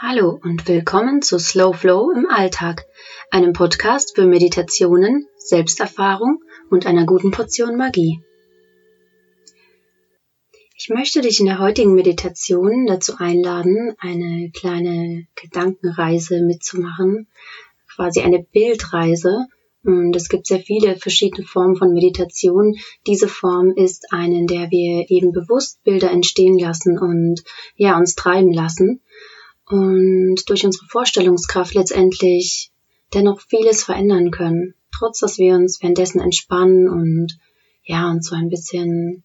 Hallo und willkommen zu Slow Flow im Alltag, einem Podcast für Meditationen, Selbsterfahrung und einer guten Portion Magie. Ich möchte dich in der heutigen Meditation dazu einladen, eine kleine Gedankenreise mitzumachen, quasi eine Bildreise. Und es gibt sehr viele verschiedene Formen von Meditation. Diese Form ist eine, in der wir eben bewusst Bilder entstehen lassen und ja, uns treiben lassen und durch unsere Vorstellungskraft letztendlich dennoch vieles verändern können, trotz dass wir uns währenddessen entspannen und ja, uns so ein bisschen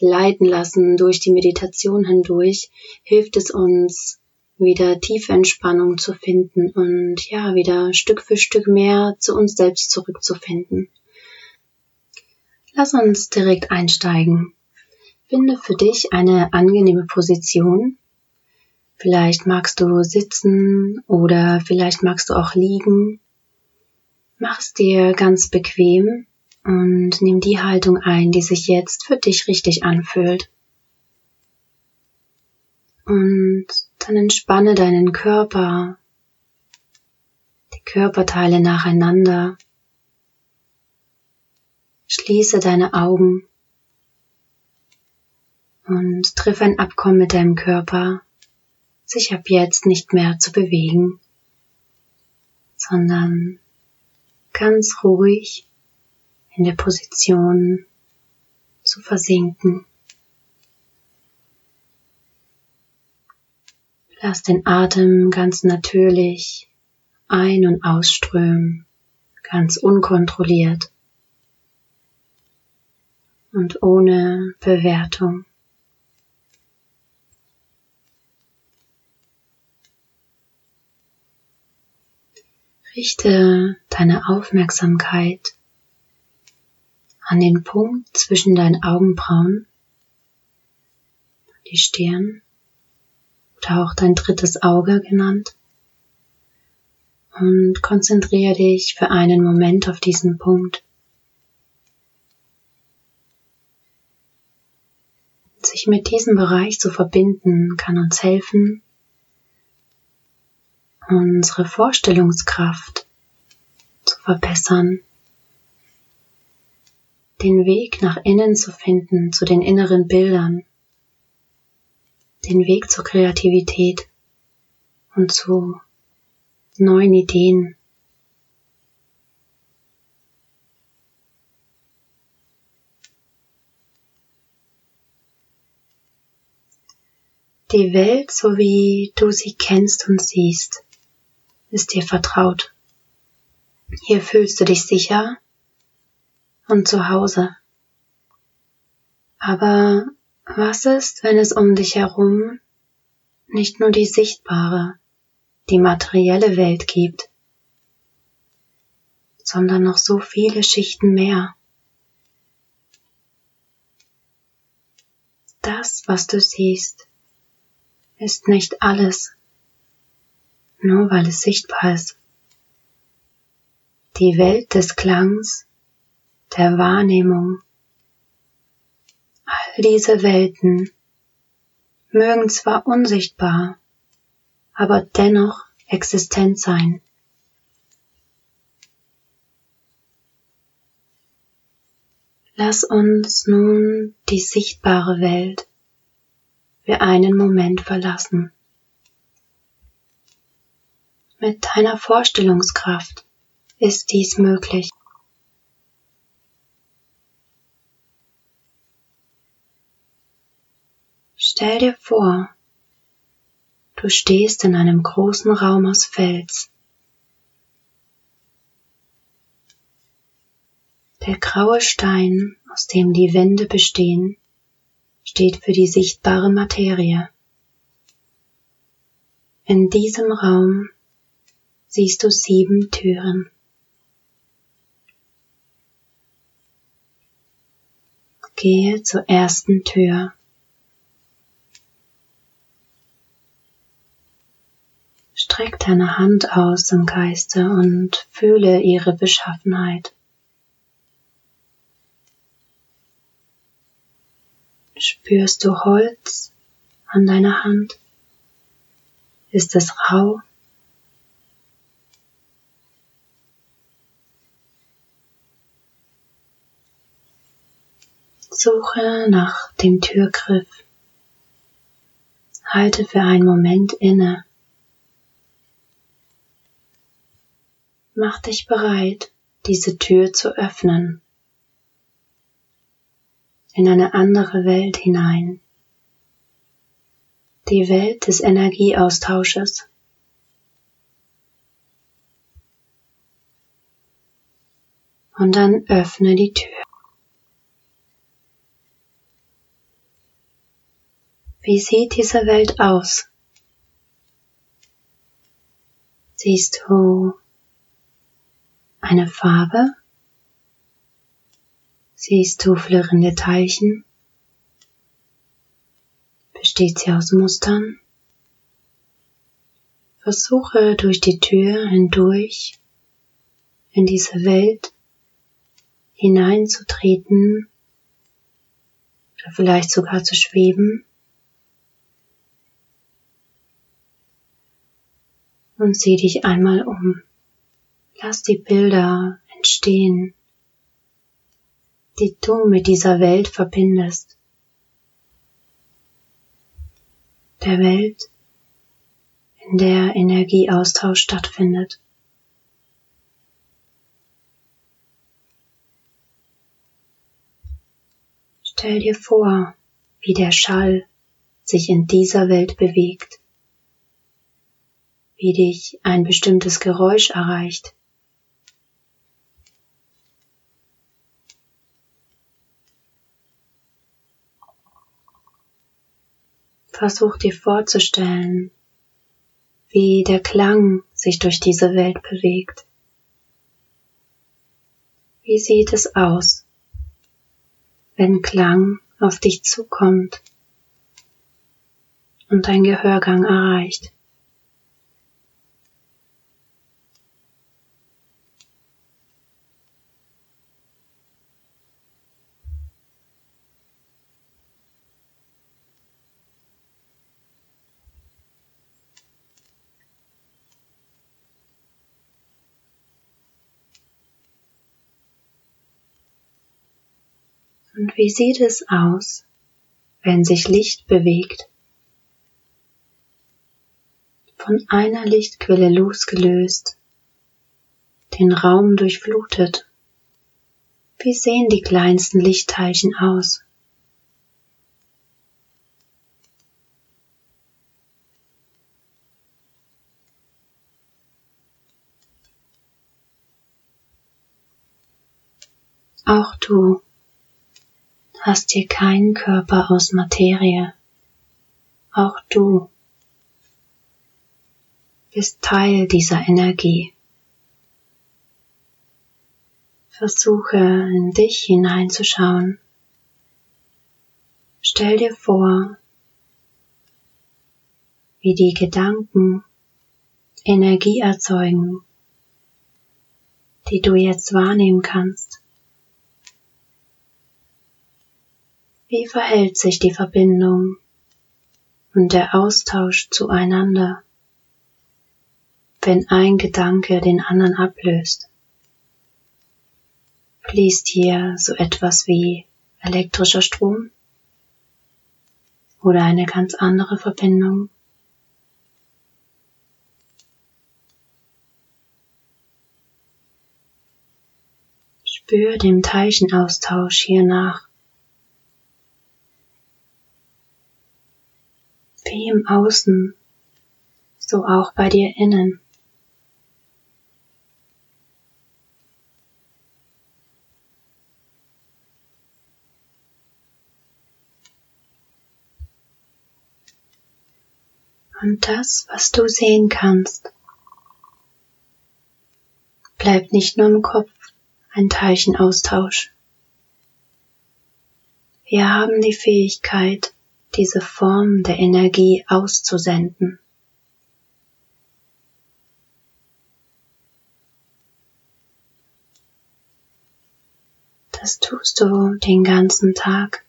leiten lassen durch die Meditation hindurch, hilft es uns, wieder tiefe Entspannung zu finden und ja, wieder Stück für Stück mehr zu uns selbst zurückzufinden. Lass uns direkt einsteigen. Finde für dich eine angenehme Position, Vielleicht magst du sitzen oder vielleicht magst du auch liegen. Mach es dir ganz bequem und nimm die Haltung ein, die sich jetzt für dich richtig anfühlt. Und dann entspanne deinen Körper, die Körperteile nacheinander. Schließe deine Augen und triff ein Abkommen mit deinem Körper, sich ab jetzt nicht mehr zu bewegen, sondern ganz ruhig in der Position zu versinken. Lass den Atem ganz natürlich ein- und ausströmen, ganz unkontrolliert und ohne Bewertung. Richte deine Aufmerksamkeit an den Punkt zwischen deinen Augenbrauen, die Stirn oder auch dein drittes Auge genannt und konzentriere dich für einen Moment auf diesen Punkt. Sich mit diesem Bereich zu verbinden kann uns helfen, unsere Vorstellungskraft zu verbessern, den Weg nach innen zu finden, zu den inneren Bildern, den Weg zur Kreativität und zu neuen Ideen. Die Welt, so wie du sie kennst und siehst, ist dir vertraut. Hier fühlst du dich sicher und zu Hause. Aber was ist, wenn es um dich herum nicht nur die sichtbare, die materielle Welt gibt, sondern noch so viele Schichten mehr? Das, was du siehst, ist nicht alles nur weil es sichtbar ist. Die Welt des Klangs, der Wahrnehmung, all diese Welten mögen zwar unsichtbar, aber dennoch existent sein. Lass uns nun die sichtbare Welt für einen Moment verlassen. Mit deiner Vorstellungskraft ist dies möglich. Stell dir vor, du stehst in einem großen Raum aus Fels. Der graue Stein, aus dem die Wände bestehen, steht für die sichtbare Materie. In diesem Raum siehst du sieben Türen. Gehe zur ersten Tür. Streck deine Hand aus im Geiste und fühle ihre Beschaffenheit. Spürst du Holz an deiner Hand? Ist es rau? Suche nach dem Türgriff. Halte für einen Moment inne. Mach dich bereit, diese Tür zu öffnen. In eine andere Welt hinein. Die Welt des Energieaustausches. Und dann öffne die Tür. Wie sieht diese Welt aus? Siehst du eine Farbe? Siehst du flirrende Teilchen? Besteht sie aus Mustern? Versuche durch die Tür hindurch in diese Welt hineinzutreten oder vielleicht sogar zu schweben. Und sieh dich einmal um. Lass die Bilder entstehen, die du mit dieser Welt verbindest. Der Welt, in der Energieaustausch stattfindet. Stell dir vor, wie der Schall sich in dieser Welt bewegt, wie dich ein bestimmtes Geräusch erreicht, Versuch dir vorzustellen, wie der Klang sich durch diese Welt bewegt. Wie sieht es aus, wenn Klang auf dich zukommt und dein Gehörgang erreicht? Wie sieht es aus, wenn sich Licht bewegt? Von einer Lichtquelle losgelöst, den Raum durchflutet. Wie sehen die kleinsten Lichtteilchen aus? Auch du hast hier keinen Körper aus Materie. Auch du bist Teil dieser Energie. Versuche in dich hineinzuschauen. Stell dir vor, wie die Gedanken Energie erzeugen, die du jetzt wahrnehmen kannst. Wie verhält sich die Verbindung und der Austausch zueinander, wenn ein Gedanke den anderen ablöst? Fließt hier so etwas wie elektrischer Strom oder eine ganz andere Verbindung? Spür dem Teilchenaustausch hier nach. Wie im Außen, so auch bei dir innen. Und das, was du sehen kannst, bleibt nicht nur im Kopf ein Teilchenaustausch. Wir haben die Fähigkeit, diese Form der Energie auszusenden. Das tust du den ganzen Tag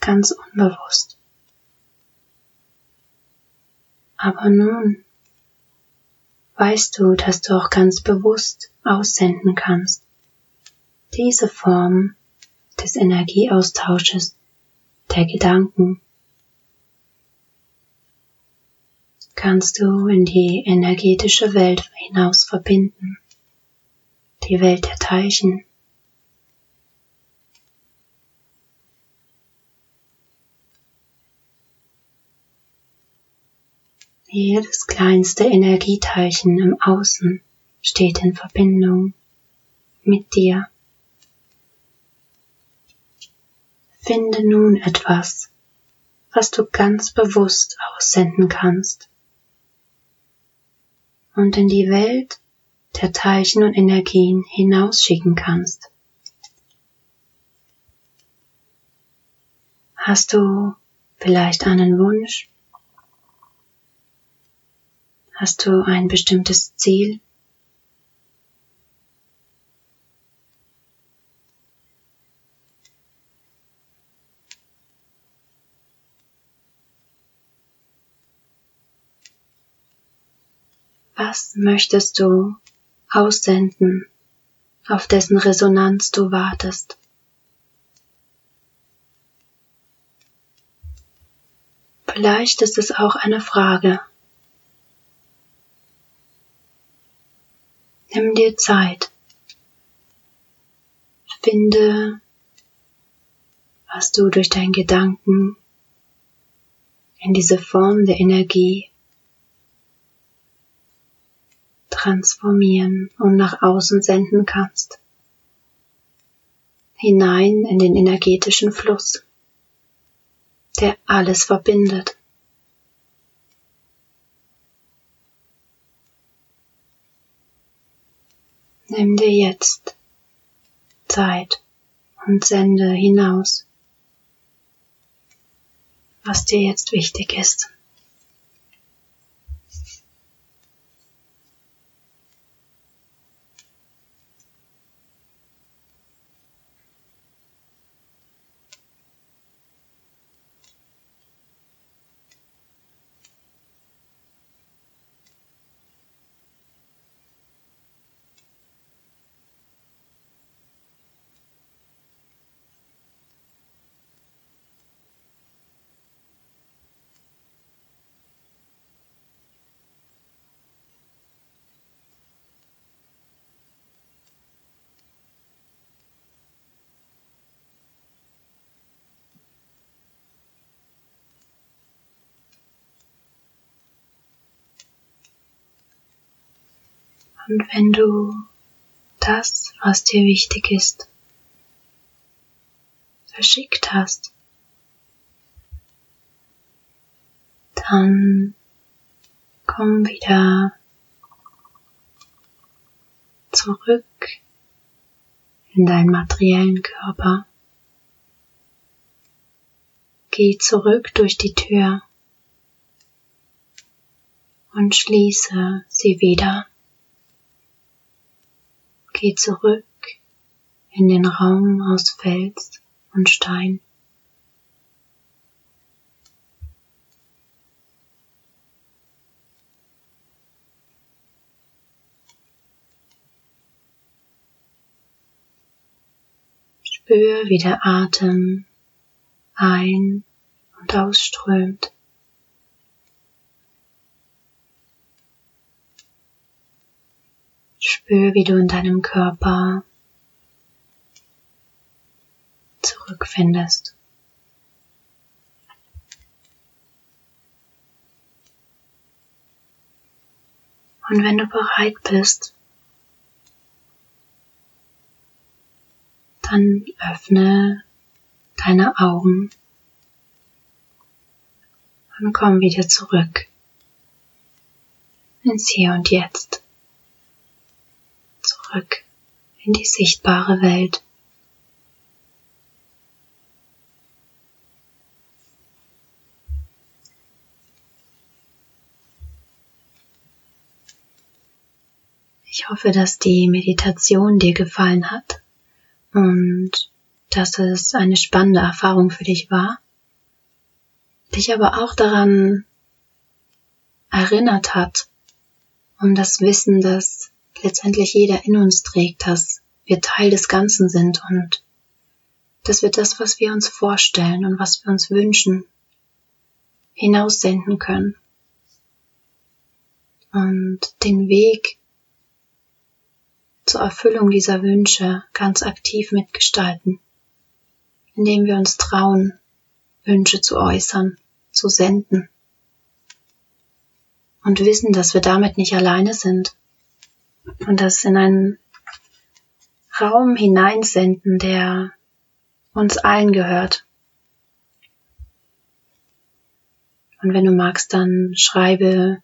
ganz unbewusst. Aber nun weißt du, dass du auch ganz bewusst aussenden kannst. Diese Form des Energieaustausches der Gedanken kannst du in die energetische Welt hinaus verbinden, die Welt der Teilchen. Jedes kleinste Energieteilchen im Außen steht in Verbindung mit dir. Finde nun etwas, was du ganz bewusst aussenden kannst und in die Welt der Teilchen und Energien hinausschicken kannst. Hast du vielleicht einen Wunsch? Hast du ein bestimmtes Ziel? Was möchtest du aussenden, auf dessen Resonanz du wartest? Vielleicht ist es auch eine Frage. Nimm dir Zeit. Finde, was du durch deinen Gedanken in diese Form der Energie transformieren und nach außen senden kannst. Hinein in den energetischen Fluss, der alles verbindet. Nimm dir jetzt Zeit und sende hinaus, was dir jetzt wichtig ist. Und wenn du das, was dir wichtig ist, verschickt hast, dann komm wieder zurück in deinen materiellen Körper. Geh zurück durch die Tür und schließe sie wieder. Geh zurück in den Raum aus Fels und Stein. Spür, wie der Atem ein- und ausströmt. Spür, wie du in deinem Körper zurückfindest. Und wenn du bereit bist, dann öffne deine Augen und komm wieder zurück ins Hier und Jetzt zurück in die sichtbare Welt. Ich hoffe, dass die Meditation dir gefallen hat und dass es eine spannende Erfahrung für dich war, dich aber auch daran erinnert hat um das Wissen, dass letztendlich jeder in uns trägt, dass wir Teil des Ganzen sind und dass wir das, was wir uns vorstellen und was wir uns wünschen, hinaussenden können. Und den Weg zur Erfüllung dieser Wünsche ganz aktiv mitgestalten, indem wir uns trauen, Wünsche zu äußern, zu senden. Und wissen, dass wir damit nicht alleine sind und das in einen Raum hineinsenden, der uns allen gehört. Und wenn du magst, dann schreibe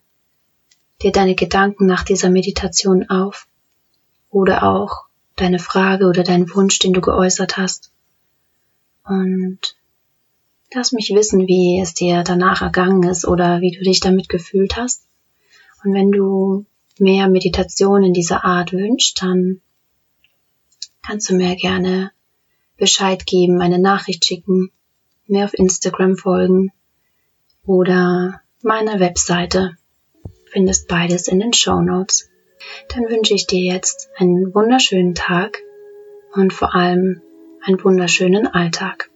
dir deine Gedanken nach dieser Meditation auf oder auch deine Frage oder deinen Wunsch, den du geäußert hast. Und lass mich wissen, wie es dir danach ergangen ist oder wie du dich damit gefühlt hast. Und wenn du mehr Meditation in dieser Art wünschst, dann kannst du mir gerne Bescheid geben, eine Nachricht schicken, mir auf Instagram folgen oder meine Webseite. Findest beides in den Show Notes. Dann wünsche ich dir jetzt einen wunderschönen Tag und vor allem einen wunderschönen Alltag.